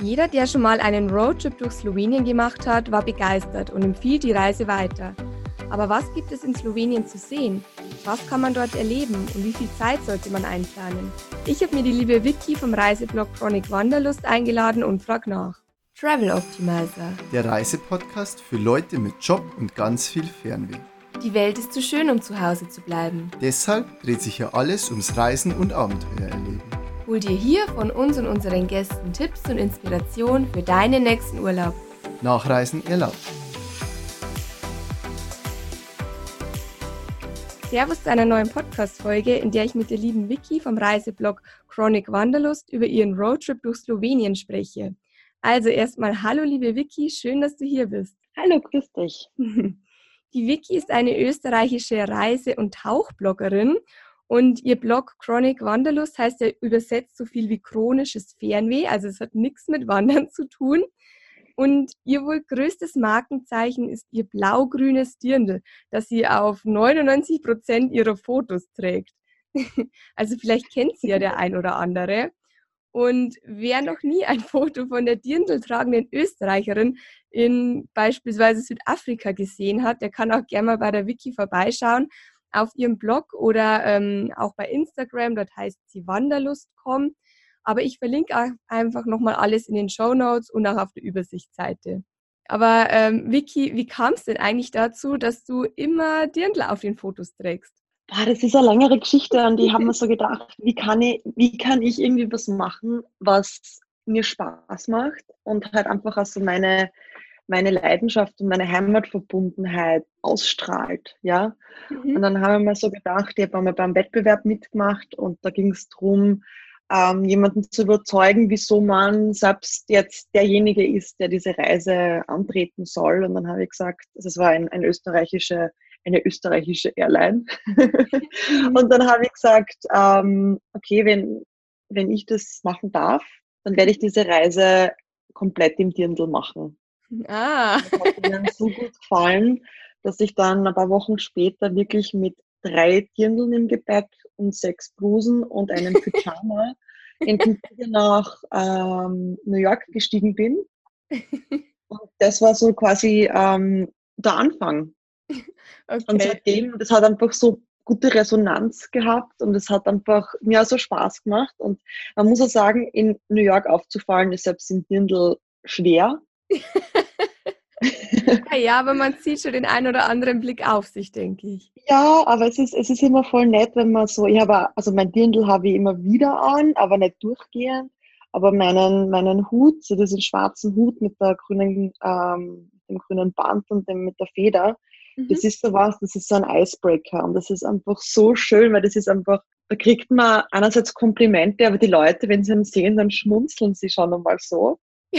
Jeder, der schon mal einen Roadtrip durch Slowenien gemacht hat, war begeistert und empfiehlt die Reise weiter. Aber was gibt es in Slowenien zu sehen? Was kann man dort erleben und wie viel Zeit sollte man einplanen? Ich habe mir die liebe Vicky vom Reiseblog Chronic Wanderlust eingeladen und frag nach. Travel Optimizer. Der Reisepodcast für Leute mit Job und ganz viel Fernweh. Die Welt ist zu schön, um zu Hause zu bleiben. Deshalb dreht sich ja alles ums Reisen und Abenteuer erleben. Hol dir hier von uns und unseren Gästen Tipps und Inspiration für deinen nächsten Urlaub. Nachreisen erlaubt. Servus zu einer neuen Podcast-Folge, in der ich mit der lieben Vicky vom Reiseblog Chronic Wanderlust über ihren Roadtrip durch Slowenien spreche. Also erstmal hallo liebe Vicky, schön, dass du hier bist. Hallo, grüß dich. Die Vicky ist eine österreichische Reise- und Tauchbloggerin und ihr Blog Chronic Wanderlust heißt ja übersetzt so viel wie chronisches Fernweh, also es hat nichts mit Wandern zu tun. Und ihr wohl größtes Markenzeichen ist ihr blau-grünes Dirndl, das sie auf 99 Prozent ihrer Fotos trägt. also vielleicht kennt sie ja der ein oder andere. Und wer noch nie ein Foto von der Dirndl tragenden Österreicherin in beispielsweise Südafrika gesehen hat, der kann auch gerne mal bei der Wiki vorbeischauen auf ihrem Blog oder ähm, auch bei Instagram, dort heißt sie Wanderlust.com. Aber ich verlinke einfach nochmal alles in den Show Notes und auch auf der Übersichtsseite. Aber ähm, Vicky, wie kam es denn eigentlich dazu, dass du immer Dirndl auf den Fotos trägst? Boah, das ist eine längere Geschichte und die haben mir so gedacht, wie kann, ich, wie kann ich irgendwie was machen, was mir Spaß macht und halt einfach also meine, meine Leidenschaft und meine Heimatverbundenheit ausstrahlt, ja. Mhm. Und dann haben wir mir so gedacht, ich habe einmal beim Wettbewerb mitgemacht und da ging es darum, ähm, jemanden zu überzeugen, wieso man selbst jetzt derjenige ist, der diese Reise antreten soll. Und dann habe ich gesagt, also es war ein, ein österreichische, eine österreichische Airline. Mhm. und dann habe ich gesagt, ähm, okay, wenn, wenn ich das machen darf, dann werde ich diese Reise komplett im Dirndl machen. Ah. Das hat mir so gut gefallen, dass ich dann ein paar Wochen später wirklich mit drei Dirndeln im Gepäck und sechs Blusen und einem Pyjama in den Flieger nach ähm, New York gestiegen bin. Und das war so quasi ähm, der Anfang. Okay. Und seitdem, das hat einfach so gute Resonanz gehabt und es hat einfach mir so Spaß gemacht. Und man muss auch sagen, in New York aufzufallen ist selbst im Dirndl schwer. ja, aber man zieht schon den einen oder anderen Blick auf sich, denke ich. Ja, aber es ist, es ist immer voll nett, wenn man so, ich habe, also mein Dirndl habe ich immer wieder an, aber nicht durchgehend. Aber meinen, meinen Hut, so diesen schwarzen Hut mit der grünen, ähm, dem grünen Band und dem mit der Feder, mhm. das ist so was, das ist so ein Icebreaker. Und das ist einfach so schön, weil das ist einfach, da kriegt man einerseits Komplimente, aber die Leute, wenn sie ihn sehen, dann schmunzeln sie schon einmal so.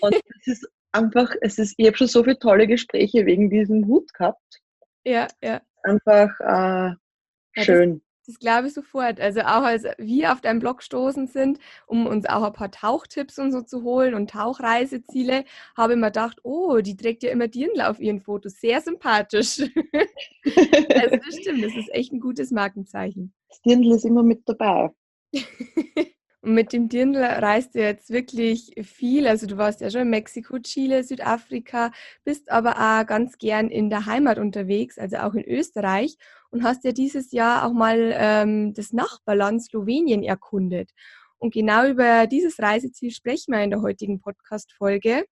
Und das ist einfach, es ist, ich habe schon so viele tolle Gespräche wegen diesem Hut gehabt. Ja, ja. Einfach äh, schön. Ja, das, das glaube ich sofort. Also auch als wir auf deinem Blog stoßen sind, um uns auch ein paar Tauchtipps und so zu holen und Tauchreiseziele, habe ich mir gedacht, oh, die trägt ja immer Dirndl auf ihren Fotos. Sehr sympathisch. also das stimmt, das ist echt ein gutes Markenzeichen. Das Dirndl ist immer mit dabei. Und mit dem Dirndl reist du jetzt wirklich viel. Also du warst ja schon in Mexiko, Chile, Südafrika, bist aber auch ganz gern in der Heimat unterwegs, also auch in Österreich und hast ja dieses Jahr auch mal ähm, das Nachbarland Slowenien erkundet. Und genau über dieses Reiseziel sprechen wir in der heutigen Podcast-Folge.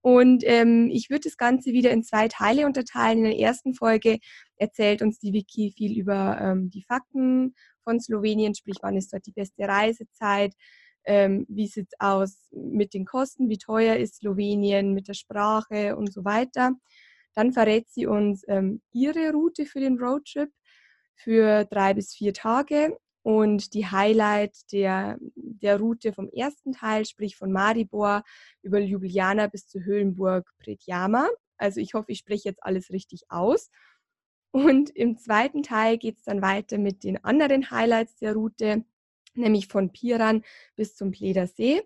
Und ähm, ich würde das Ganze wieder in zwei Teile unterteilen. In der ersten Folge erzählt uns die Wiki viel über ähm, die Fakten von Slowenien, sprich wann ist dort die beste Reisezeit, ähm, wie sieht es aus mit den Kosten, wie teuer ist Slowenien mit der Sprache und so weiter. Dann verrät sie uns ähm, ihre Route für den Roadtrip für drei bis vier Tage und die Highlight der, der Route vom ersten Teil, sprich von Maribor über Ljubljana bis zu Höhlenburg Predjama. Also ich hoffe, ich spreche jetzt alles richtig aus. Und im zweiten Teil geht es dann weiter mit den anderen Highlights der Route, nämlich von Piran bis zum Pledersee.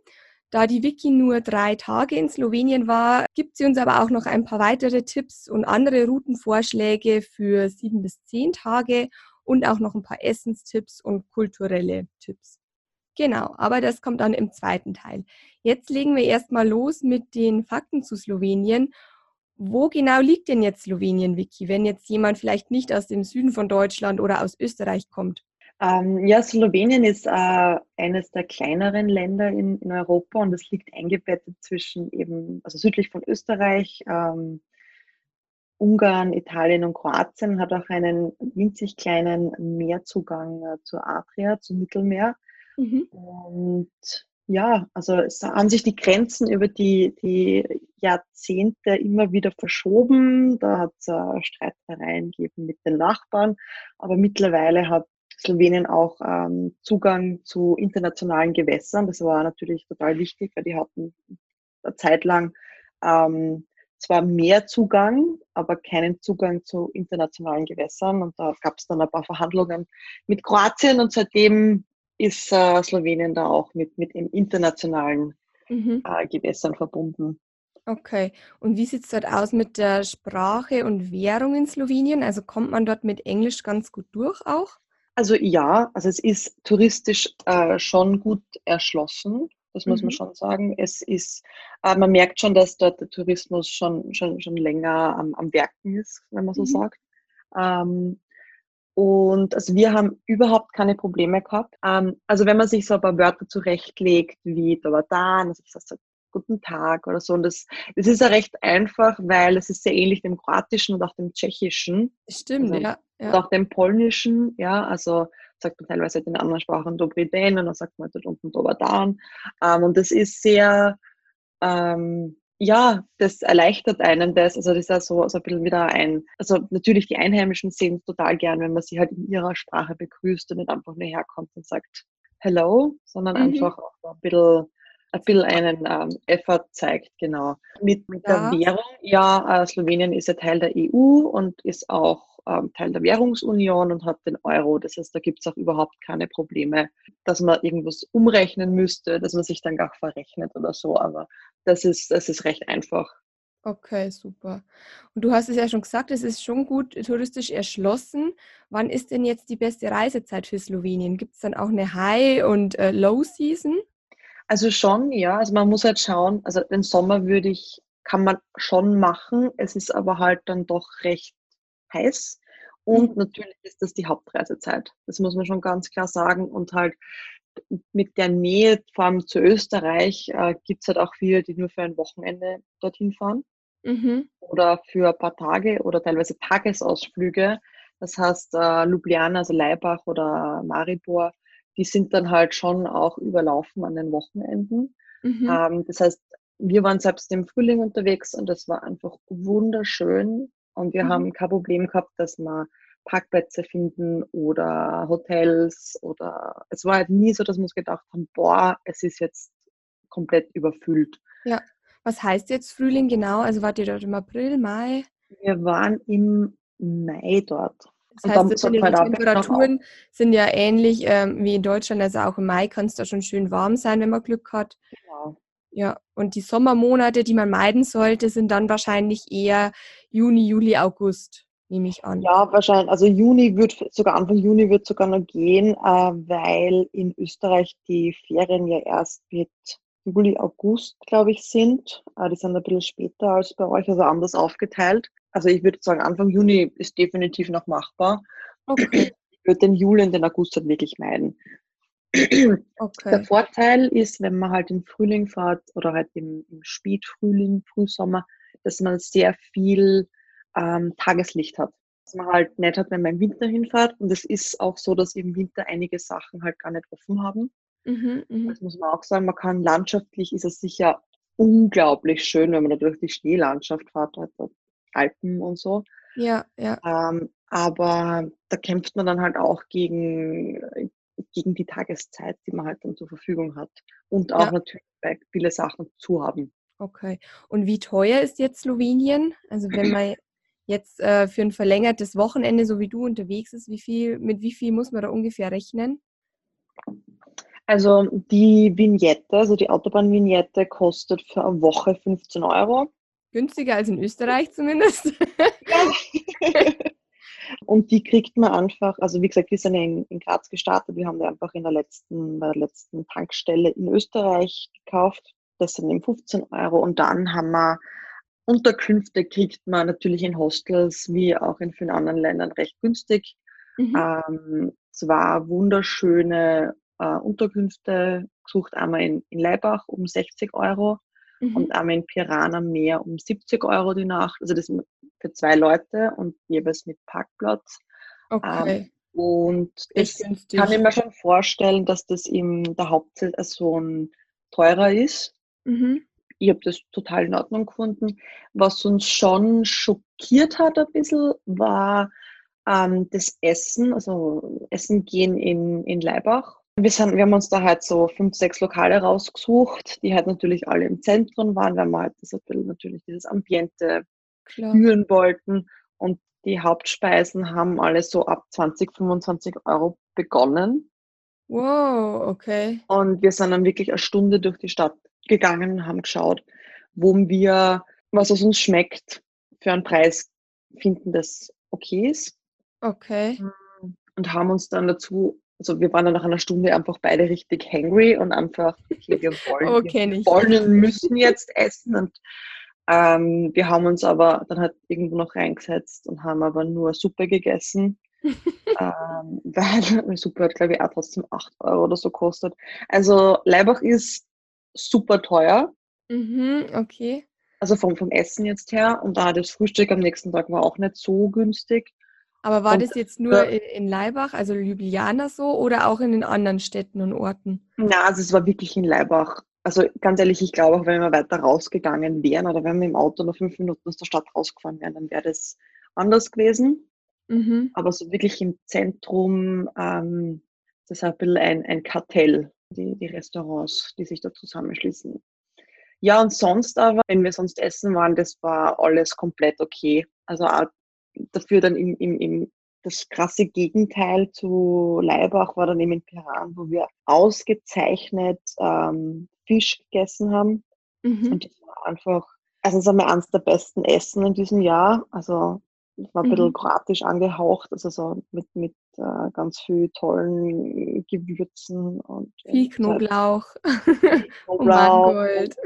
Da die Wiki nur drei Tage in Slowenien war, gibt sie uns aber auch noch ein paar weitere Tipps und andere Routenvorschläge für sieben bis zehn Tage und auch noch ein paar Essenstipps und kulturelle Tipps. Genau, aber das kommt dann im zweiten Teil. Jetzt legen wir erstmal los mit den Fakten zu Slowenien. Wo genau liegt denn jetzt Slowenien, Vicky, wenn jetzt jemand vielleicht nicht aus dem Süden von Deutschland oder aus Österreich kommt? Ähm, ja, Slowenien ist äh, eines der kleineren Länder in, in Europa und es liegt eingebettet zwischen eben, also südlich von Österreich, ähm, Ungarn, Italien und Kroatien, hat auch einen winzig kleinen Meerzugang äh, zur Adria, zum Mittelmeer. Mhm. Und ja, also es haben sich die Grenzen über die, die Jahrzehnte immer wieder verschoben. Da hat es äh, Streitereien gegeben mit den Nachbarn, aber mittlerweile hat Slowenien auch ähm, Zugang zu internationalen Gewässern. Das war natürlich total wichtig, weil die hatten eine Zeit lang ähm, zwar mehr Zugang, aber keinen Zugang zu internationalen Gewässern. Und da gab es dann ein paar Verhandlungen mit Kroatien und seitdem ist äh, Slowenien da auch mit, mit im internationalen mhm. äh, Gewässern verbunden. Okay. Und wie sieht es dort aus mit der Sprache und Währung in Slowenien? Also kommt man dort mit Englisch ganz gut durch auch? Also ja, also es ist touristisch äh, schon gut erschlossen. Das muss mhm. man schon sagen. Es ist, äh, man merkt schon, dass dort der Tourismus schon, schon, schon länger am, am Werken ist, wenn man so mhm. sagt. Ähm, und also wir haben überhaupt keine Probleme gehabt. Ähm, also wenn man sich so ein paar Wörter zurechtlegt, wie da war da, also ich sage guten Tag oder so. Und das, das ist ja recht einfach, weil es ist sehr ähnlich dem Kroatischen und auch dem Tschechischen. Stimmt, also, ja, ja. Und auch dem Polnischen, ja, also sagt man teilweise in anderen Sprachen Dobry Den und dann sagt man dort unten Dobadan. Ähm, und das ist sehr, ähm, ja, das erleichtert einen das. Also das ist ja so, so ein bisschen wieder ein, also natürlich die Einheimischen sehen es total gern, wenn man sie halt in ihrer Sprache begrüßt und nicht einfach nur herkommt und sagt Hello, sondern mhm. einfach auch ein bisschen ein bisschen einen ähm, Effort zeigt, genau. Mit, mit ja. der Währung, ja, äh, Slowenien ist ja Teil der EU und ist auch ähm, Teil der Währungsunion und hat den Euro. Das heißt, da gibt es auch überhaupt keine Probleme, dass man irgendwas umrechnen müsste, dass man sich dann gar verrechnet oder so. Aber das ist, das ist recht einfach. Okay, super. Und du hast es ja schon gesagt, es ist schon gut touristisch erschlossen. Wann ist denn jetzt die beste Reisezeit für Slowenien? Gibt es dann auch eine High- und äh, Low-Season? Also schon, ja. Also man muss halt schauen, also den Sommer würde ich, kann man schon machen. Es ist aber halt dann doch recht heiß. Und mhm. natürlich ist das die Hauptreisezeit. Das muss man schon ganz klar sagen. Und halt mit der Nähe, vor allem zu Österreich, äh, gibt es halt auch viele, die nur für ein Wochenende dorthin fahren. Mhm. Oder für ein paar Tage oder teilweise Tagesausflüge. Das heißt, äh, Ljubljana, also Leibach oder Maribor die sind dann halt schon auch überlaufen an den Wochenenden. Mhm. Ähm, das heißt, wir waren selbst im Frühling unterwegs und das war einfach wunderschön. Und wir mhm. haben kein Problem gehabt, dass wir Parkplätze finden oder Hotels oder es war halt nie so, dass wir uns gedacht haben, boah, es ist jetzt komplett überfüllt. Ja. Was heißt jetzt Frühling genau? Also wart ihr dort im April, Mai? Wir waren im Mai dort. Das heißt, das die Temperaturen sind ja ähnlich ähm, wie in Deutschland. Also auch im Mai kann es da schon schön warm sein, wenn man Glück hat. Genau. Ja, und die Sommermonate, die man meiden sollte, sind dann wahrscheinlich eher Juni, Juli, August, nehme ich an. Ja, wahrscheinlich. Also Juni wird sogar Anfang Juni wird sogar noch gehen, äh, weil in Österreich die Ferien ja erst mit Juli, August, glaube ich, sind. Äh, die sind ein bisschen später als bei euch, also anders aufgeteilt. Also ich würde sagen, Anfang Juni ist definitiv noch machbar. Okay. Ich würde den Juli und den August halt wirklich meiden. Okay. Der Vorteil ist, wenn man halt im Frühling fährt oder halt im, im Spätfrühling, Frühsommer, dass man sehr viel ähm, Tageslicht hat. Was man halt nicht hat, wenn man im Winter hinfährt. Und es ist auch so, dass im Winter einige Sachen halt gar nicht offen haben. Mhm, mh. Das muss man auch sagen. Man kann landschaftlich ist es sicher unglaublich schön, wenn man da durch die Schneelandschaft fährt. Also Alpen und so. Ja, ja. Ähm, aber da kämpft man dann halt auch gegen, gegen die Tageszeit, die man halt dann zur Verfügung hat. Und auch ja. natürlich, viele Sachen zu haben. Okay. Und wie teuer ist jetzt Slowenien? Also wenn man jetzt äh, für ein verlängertes Wochenende, so wie du unterwegs ist, wie viel, mit wie viel muss man da ungefähr rechnen? Also die Vignette, also die Autobahnvignette kostet für eine Woche 15 Euro. Günstiger als in Österreich zumindest. Und die kriegt man einfach, also wie gesagt, wir sind ja in, in Graz gestartet, wir haben die einfach in der letzten, der letzten Tankstelle in Österreich gekauft. Das sind eben 15 Euro. Und dann haben wir Unterkünfte kriegt man natürlich in Hostels wie auch in vielen anderen Ländern recht günstig. Mhm. Ähm, zwar wunderschöne äh, Unterkünfte gesucht, einmal in, in Leibach um 60 Euro mhm. und einmal in Pirana mehr um 70 Euro die Nacht. Also das für zwei Leute und jeweils mit Parkplatz. Okay. Ähm, und das kann ich mir schon vorstellen, dass das im der Hauptzeit so ein teurer ist. Mhm. Ich habe das total in Ordnung gefunden. Was uns schon schockiert hat ein bisschen, war ähm, das Essen, also Essen gehen in, in Leibach. Wir, sind, wir haben uns da halt so fünf, sechs Lokale rausgesucht, die halt natürlich alle im Zentrum waren, weil wir halt das natürlich dieses Ambiente Klar. führen wollten. Und die Hauptspeisen haben alle so ab 20, 25 Euro begonnen. Wow, okay. Und wir sind dann wirklich eine Stunde durch die Stadt gegangen und haben geschaut, wo wir, was es uns schmeckt, für einen Preis finden, das okay ist. Okay. Und haben uns dann dazu, also wir waren dann nach einer Stunde einfach beide richtig hangry und einfach, okay, wir wollen, okay, wir wollen und müssen jetzt essen. Und ähm, wir haben uns aber dann halt irgendwo noch reingesetzt und haben aber nur Suppe gegessen. ähm, weil Suppe hat, glaube ich, auch trotzdem 8 Euro oder so kostet. Also Leibach ist super teuer. Mhm, okay. Also vom, vom Essen jetzt her. Und da das Frühstück am nächsten Tag war auch nicht so günstig. Aber war und, das jetzt nur in, in Leibach, also Ljubljana so, oder auch in den anderen Städten und Orten? Na, also es war wirklich in Leibach. Also ganz ehrlich, ich glaube auch, wenn wir weiter rausgegangen wären oder wenn wir im Auto noch fünf Minuten aus der Stadt rausgefahren wären, dann wäre das anders gewesen. Mhm. Aber so wirklich im Zentrum, ähm, das ist ein bisschen ein, ein Kartell, die, die Restaurants, die sich da zusammenschließen. Ja, und sonst aber, wenn wir sonst essen waren, das war alles komplett okay. Also auch dafür dann im, im, im das krasse Gegenteil zu Leibach war dann eben in Piran, wo wir ausgezeichnet ähm, Fisch gegessen haben. Mhm. Und das war einfach, also es ist einmal eines der besten Essen in diesem Jahr. Also es war ein bisschen mhm. kroatisch angehaucht, also so mit, mit äh, ganz viel tollen Gewürzen und viel Knoblauch, Knoblauch und Mangold.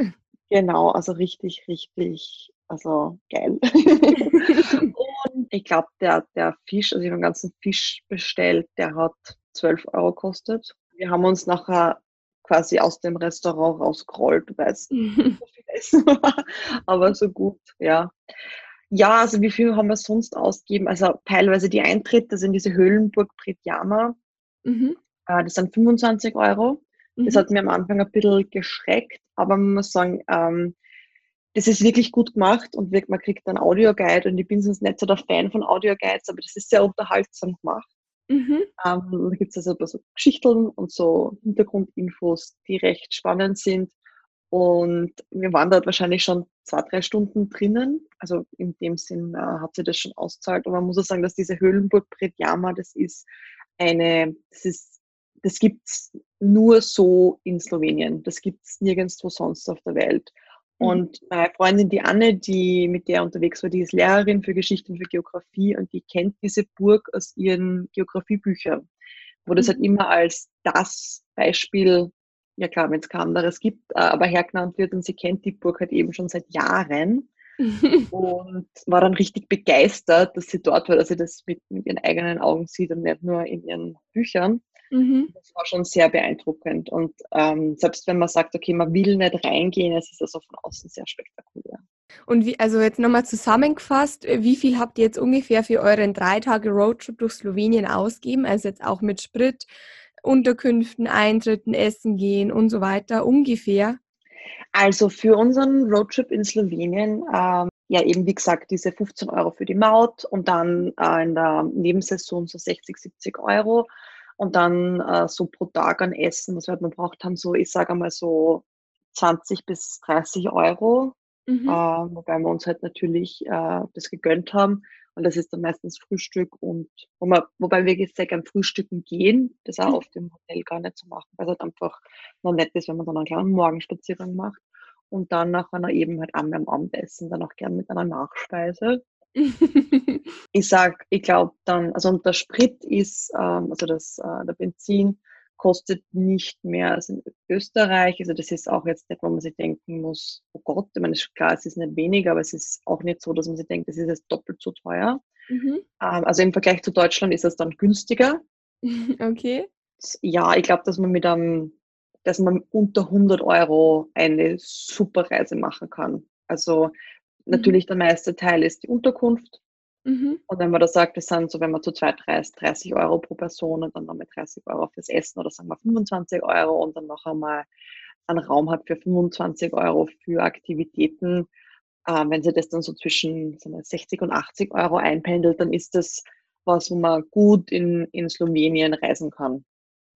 Genau, also richtig, richtig, also geil. und ich glaube, der, der Fisch, also ich habe einen ganzen Fisch bestellt, der hat 12 Euro gekostet. Wir haben uns nachher quasi aus dem Restaurant rausgerollt, weil es so viel Essen war, aber so gut, ja. Ja, also wie viel haben wir sonst ausgegeben? Also teilweise die Eintritte sind diese Höhlenburg Pritjama. Mhm. Äh, das sind 25 Euro. Mhm. Das hat mir am Anfang ein bisschen geschreckt, aber man muss sagen, ähm, das ist wirklich gut gemacht und man kriegt einen Audioguide und ich bin sonst nicht so der Fan von Audioguides, aber das ist sehr unterhaltsam gemacht. Mhm. Ähm, da gibt es also so Geschichten und so Hintergrundinfos, die recht spannend sind. Und wir waren dort wahrscheinlich schon zwei, drei Stunden drinnen. Also in dem Sinn äh, hat sie das schon auszahlt. Und man muss auch sagen, dass diese Höhlenburg Predjama, das ist eine, das ist, das gibt's nur so in Slowenien. Das gibt's nirgendwo sonst auf der Welt. Mhm. Und meine Freundin, die Anne, die mit der unterwegs war, die ist Lehrerin für Geschichte und für Geografie und die kennt diese Burg aus ihren Geografiebüchern, wo das halt mhm. immer als das Beispiel ja klar, wenn es kein anderes gibt, äh, aber hergenannt wird und sie kennt die Burg halt eben schon seit Jahren und war dann richtig begeistert, dass sie dort war, dass sie das mit, mit ihren eigenen Augen sieht und nicht nur in ihren Büchern. Mhm. Das war schon sehr beeindruckend. Und ähm, selbst wenn man sagt, okay, man will nicht reingehen, es ist also von außen sehr spektakulär. Und wie, also jetzt nochmal zusammengefasst, wie viel habt ihr jetzt ungefähr für euren drei Tage Roadtrip durch Slowenien ausgeben? Also jetzt auch mit Sprit, Unterkünften, Eintritten, Essen gehen und so weiter ungefähr? Also für unseren Roadtrip in Slowenien, ähm, ja eben wie gesagt, diese 15 Euro für die Maut und dann äh, in der Nebensaison so 60, 70 Euro und dann äh, so pro Tag an Essen, was wir halt noch braucht haben, so ich sage mal so 20 bis 30 Euro, mhm. äh, wobei wir uns halt natürlich äh, das gegönnt haben und das ist dann meistens Frühstück und wo man, wobei wir sehr gern frühstücken gehen, das auch mhm. auf dem Hotel gar nicht zu machen, weil es halt einfach noch nett ist, wenn man dann einen kleinen Morgenspaziergang macht und dann nach einer eben halt am Abendessen dann auch gern mit einer Nachspeise. ich sag, ich glaube dann, also und der Sprit ist, ähm, also das, äh, der Benzin kostet nicht mehr als in Österreich. Also das ist auch jetzt nicht, wo man sich denken muss, oh Gott, ich meine, klar, es ist nicht weniger, aber es ist auch nicht so, dass man sich denkt, das ist jetzt doppelt so teuer. Mhm. Ähm, also im Vergleich zu Deutschland ist es dann günstiger. Okay. Ja, ich glaube, dass man mit einem, dass man unter 100 Euro eine super Reise machen kann. Also. Natürlich der meiste Teil ist die Unterkunft. Mhm. Und wenn man da sagt, das sind so, wenn man zu zweit reist, 30 Euro pro Person und dann nochmal 30 Euro fürs Essen oder sagen wir 25 Euro und dann noch einmal einen Raum hat für 25 Euro für Aktivitäten, äh, wenn sie das dann so zwischen wir, 60 und 80 Euro einpendelt, dann ist das was, wo man gut in, in Slowenien reisen kann.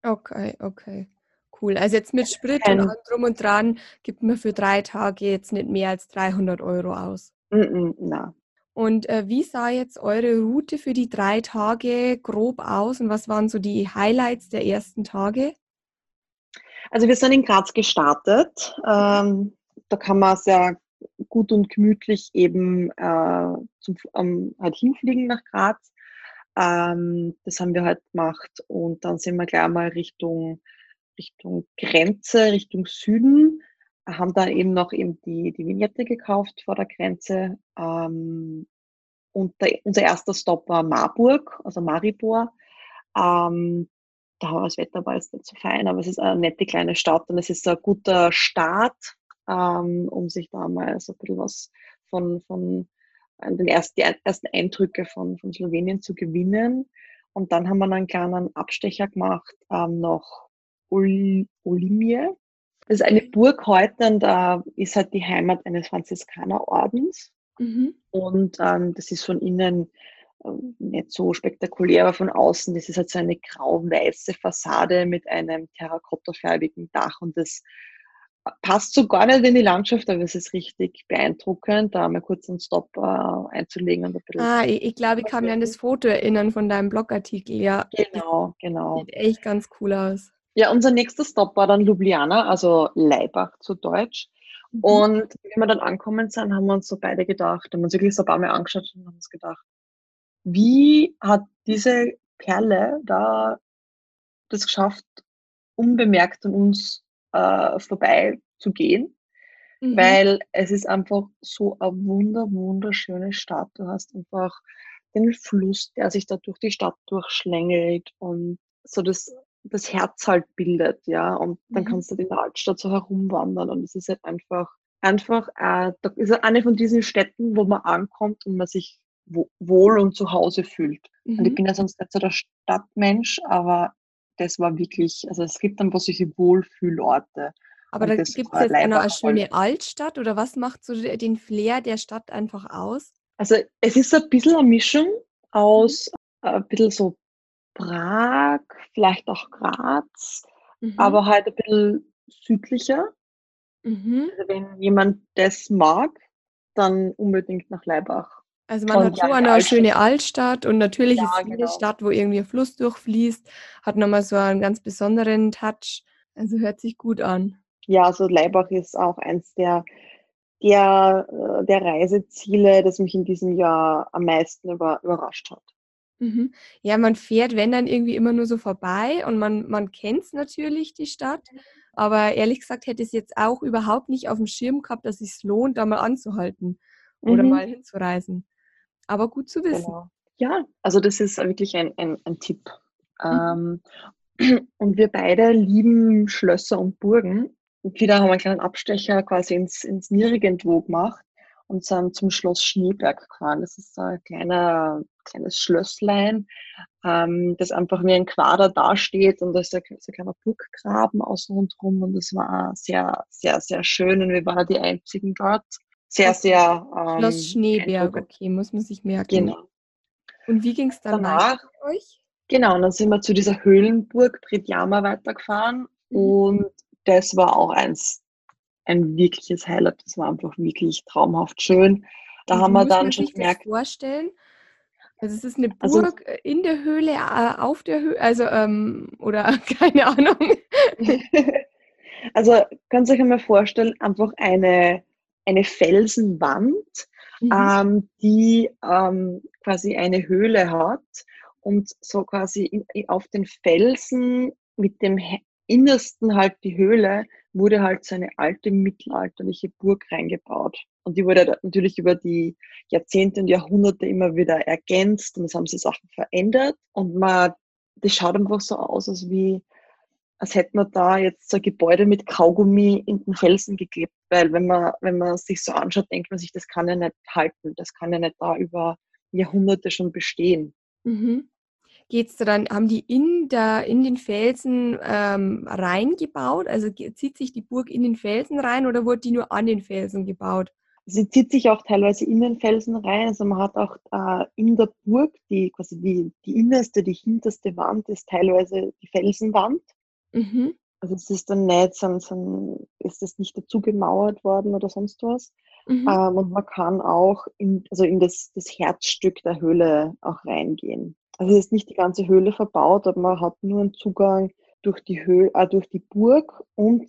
Okay, okay. Cool. Also jetzt mit Sprit und allem drum und dran gibt man für drei Tage jetzt nicht mehr als 300 Euro aus. Mm -mm, na, und äh, wie sah jetzt eure Route für die drei Tage grob aus und was waren so die Highlights der ersten Tage? Also wir sind in Graz gestartet. Ähm, da kann man sehr gut und gemütlich eben äh, zum, ähm, halt hinfliegen nach Graz. Ähm, das haben wir halt gemacht und dann sind wir gleich mal Richtung, Richtung Grenze, Richtung Süden haben dann eben noch eben die, die Vignette gekauft vor der Grenze. Ähm, und der, unser erster Stop war Marburg, also Maribor. Ähm, da das Wetter war jetzt nicht so fein, aber es ist eine nette kleine Stadt und es ist ein guter Start, ähm, um sich da mal so ein bisschen was von, von den ersten, die ersten Eindrücke von, von Slowenien zu gewinnen. Und dann haben wir einen kleinen Abstecher gemacht ähm, nach Ol Olimie. Das ist eine Burg heute und da ist halt die Heimat eines Franziskanerordens. Mhm. Und ähm, das ist von innen ähm, nicht so spektakulär, aber von außen, das ist halt so eine grau-weiße Fassade mit einem terrakottafarbigen Dach und das passt so gar nicht in die Landschaft, aber es ist richtig beeindruckend, da mal kurz einen Stop äh, einzulegen. Und ein bisschen ah, ich, ich glaube, ich kann mir an das Foto erinnern von deinem Blogartikel, ja. Genau, genau. Sieht echt ganz cool aus. Ja, unser nächster Stop war dann Ljubljana, also Leibach zu Deutsch. Mhm. Und wie wir dann angekommen sind, haben wir uns so beide gedacht, haben uns wirklich so ein paar Mal angeschaut und haben uns gedacht, wie hat diese Perle da das geschafft, unbemerkt an uns äh, vorbei zu gehen? Mhm. Weil es ist einfach so eine wunder, wunderschöne Stadt. Du hast einfach den Fluss, der sich da durch die Stadt durchschlängelt und so das das Herz halt bildet, ja. Und dann mhm. kannst du in der Altstadt so herumwandern und es ist halt einfach, einfach, äh, ist eine von diesen Städten, wo man ankommt und man sich wo, wohl und zu Hause fühlt. Mhm. Und ich mhm. bin ja sonst nicht so der Stadtmensch, aber das war wirklich, also es gibt dann solche Wohlfühlorte. Aber da gibt es jetzt eine, eine schöne Altstadt oder was macht so den Flair der Stadt einfach aus? Also es ist ein bisschen eine Mischung aus mhm. ein bisschen so Prag, vielleicht auch Graz, mhm. aber halt ein bisschen südlicher. Mhm. Also wenn jemand das mag, dann unbedingt nach Leibach. Also man und hat so eine Altstadt. schöne Altstadt und natürlich ja, ist jede genau. Stadt, wo irgendwie ein Fluss durchfließt, hat nochmal so einen ganz besonderen Touch. Also hört sich gut an. Ja, also Leibach ist auch eins der, der, äh, der Reiseziele, das mich in diesem Jahr am meisten über, überrascht hat. Mhm. Ja, man fährt, wenn dann irgendwie immer nur so vorbei und man, man kennt natürlich die Stadt. Aber ehrlich gesagt hätte ich es jetzt auch überhaupt nicht auf dem Schirm gehabt, dass es sich lohnt, da mal anzuhalten oder mhm. mal hinzureisen. Aber gut zu wissen. Genau. Ja, also das ist wirklich ein, ein, ein Tipp. Mhm. Ähm, und wir beide lieben Schlösser und Burgen. Und wieder haben wir einen kleinen Abstecher quasi ins, ins Nirgendwo gemacht und sind zum Schloss Schneeberg gefahren. Das ist so ein kleiner, kleines Schlösslein, ähm, das einfach wie ein Quader dasteht und da ist so ein kleiner Burggraben außen rundherum und das war sehr, sehr, sehr schön und wir waren die einzigen dort. Sehr, sehr. Ähm, Schloss Schneeberg, okay, muss man sich merken. Genau. Und wie ging es dann danach mit euch? Genau, und dann sind wir zu dieser Höhlenburg Pridjama weitergefahren mhm. und das war auch eins ein wirkliches Highlight. Das war einfach wirklich traumhaft schön. Da Und haben wir dann schon gemerkt. vorstellen? Also es ist eine also Burg also, in der Höhle, äh, auf der Höhle, also ähm, oder keine Ahnung. also kannst du euch einmal vorstellen, einfach eine, eine Felsenwand mhm. ähm, die ähm, quasi eine Höhle hat und so quasi auf den Felsen mit dem innersten halt die Höhle wurde halt so eine alte mittelalterliche Burg reingebaut. Und die wurde natürlich über die Jahrzehnte und Jahrhunderte immer wieder ergänzt und es haben sich Sachen verändert. Und man, das schaut einfach so aus, als wie, als hätte man da jetzt so ein Gebäude mit Kaugummi in den Felsen geklebt. Weil wenn man, wenn man sich so anschaut, denkt man sich, das kann ja nicht halten. Das kann ja nicht da über Jahrhunderte schon bestehen. Mhm geht's da dann, haben die in, der, in den Felsen ähm, reingebaut? Also zieht sich die Burg in den Felsen rein oder wurde die nur an den Felsen gebaut? Sie zieht sich auch teilweise in den Felsen rein. Also man hat auch äh, in der Burg, die quasi die, die innerste, die hinterste Wand ist teilweise die Felsenwand. Mhm. Also es ist dann nicht, so, so, ist das nicht dazu gemauert worden oder sonst was. Mhm. Ähm, und man kann auch in, also in das, das Herzstück der Höhle auch reingehen. Also es ist nicht die ganze Höhle verbaut, aber man hat nur einen Zugang durch die Höhle, äh, durch die Burg und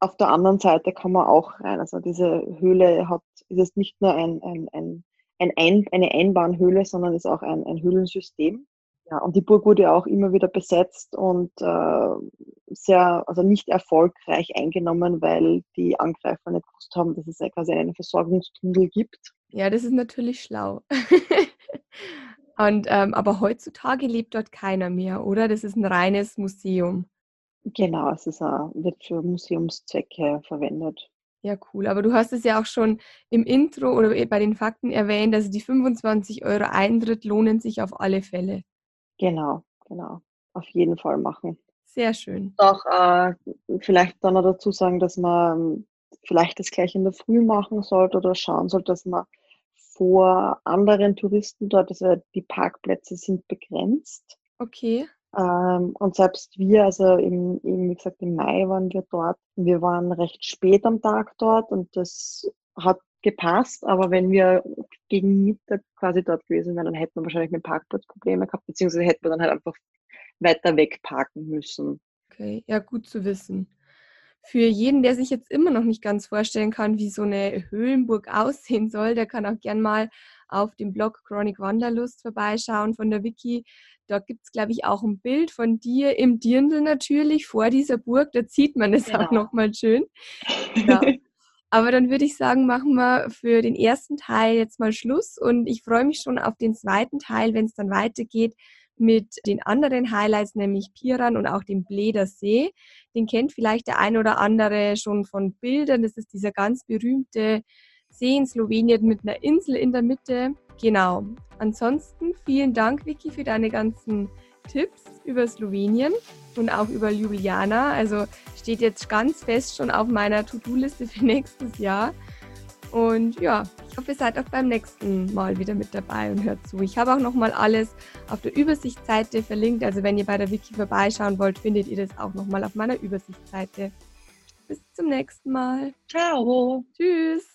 auf der anderen Seite kann man auch rein. Also diese Höhle hat, ist es nicht nur ein, ein, ein, ein, ein eine Einbahnhöhle, sondern ist auch ein, ein Höhlensystem. Ja, und die Burg wurde auch immer wieder besetzt und äh, sehr, also nicht erfolgreich eingenommen, weil die Angreifer nicht gewusst haben, dass es quasi einen Versorgungstunnel gibt. Ja, das ist natürlich schlau. Und, ähm, aber heutzutage lebt dort keiner mehr, oder? Das ist ein reines Museum. Genau, es ist, uh, wird für Museumszwecke verwendet. Ja, cool. Aber du hast es ja auch schon im Intro oder bei den Fakten erwähnt, also die 25 Euro Eintritt lohnen sich auf alle Fälle. Genau, genau. Auf jeden Fall machen. Sehr schön. Auch äh, vielleicht dann noch dazu sagen, dass man vielleicht das gleich in der Früh machen sollte oder schauen sollte, dass man vor anderen Touristen dort. Also die Parkplätze sind begrenzt. Okay. Ähm, und selbst wir, also im, im, wie gesagt, im Mai waren wir dort. Wir waren recht spät am Tag dort und das hat gepasst, aber wenn wir gegen Mittag quasi dort gewesen wären, dann hätten wir wahrscheinlich mit Parkplatz Probleme gehabt, beziehungsweise hätten wir dann halt einfach weiter weg parken müssen. Okay, ja, gut zu wissen für jeden, der sich jetzt immer noch nicht ganz vorstellen kann, wie so eine Höhlenburg aussehen soll, der kann auch gern mal auf dem Blog Chronic Wanderlust vorbeischauen von der Wiki. Dort gibt es, glaube ich, auch ein Bild von dir im Dirndl natürlich vor dieser Burg. Da sieht man es genau. auch nochmal schön. Ja. Aber dann würde ich sagen, machen wir für den ersten Teil jetzt mal Schluss und ich freue mich schon auf den zweiten Teil, wenn es dann weitergeht mit den anderen Highlights, nämlich Piran und auch dem Bleder See. Den kennt vielleicht der ein oder andere schon von Bildern. Das ist dieser ganz berühmte See in Slowenien mit einer Insel in der Mitte. Genau. Ansonsten vielen Dank, Vicky, für deine ganzen Tipps über Slowenien und auch über Ljubljana. Also steht jetzt ganz fest schon auf meiner To-Do-Liste für nächstes Jahr. Und ja, ich hoffe, ihr seid auch beim nächsten Mal wieder mit dabei und hört zu. Ich habe auch nochmal alles auf der Übersichtsseite verlinkt. Also wenn ihr bei der Wiki vorbeischauen wollt, findet ihr das auch nochmal auf meiner Übersichtsseite. Bis zum nächsten Mal. Ciao. Tschüss.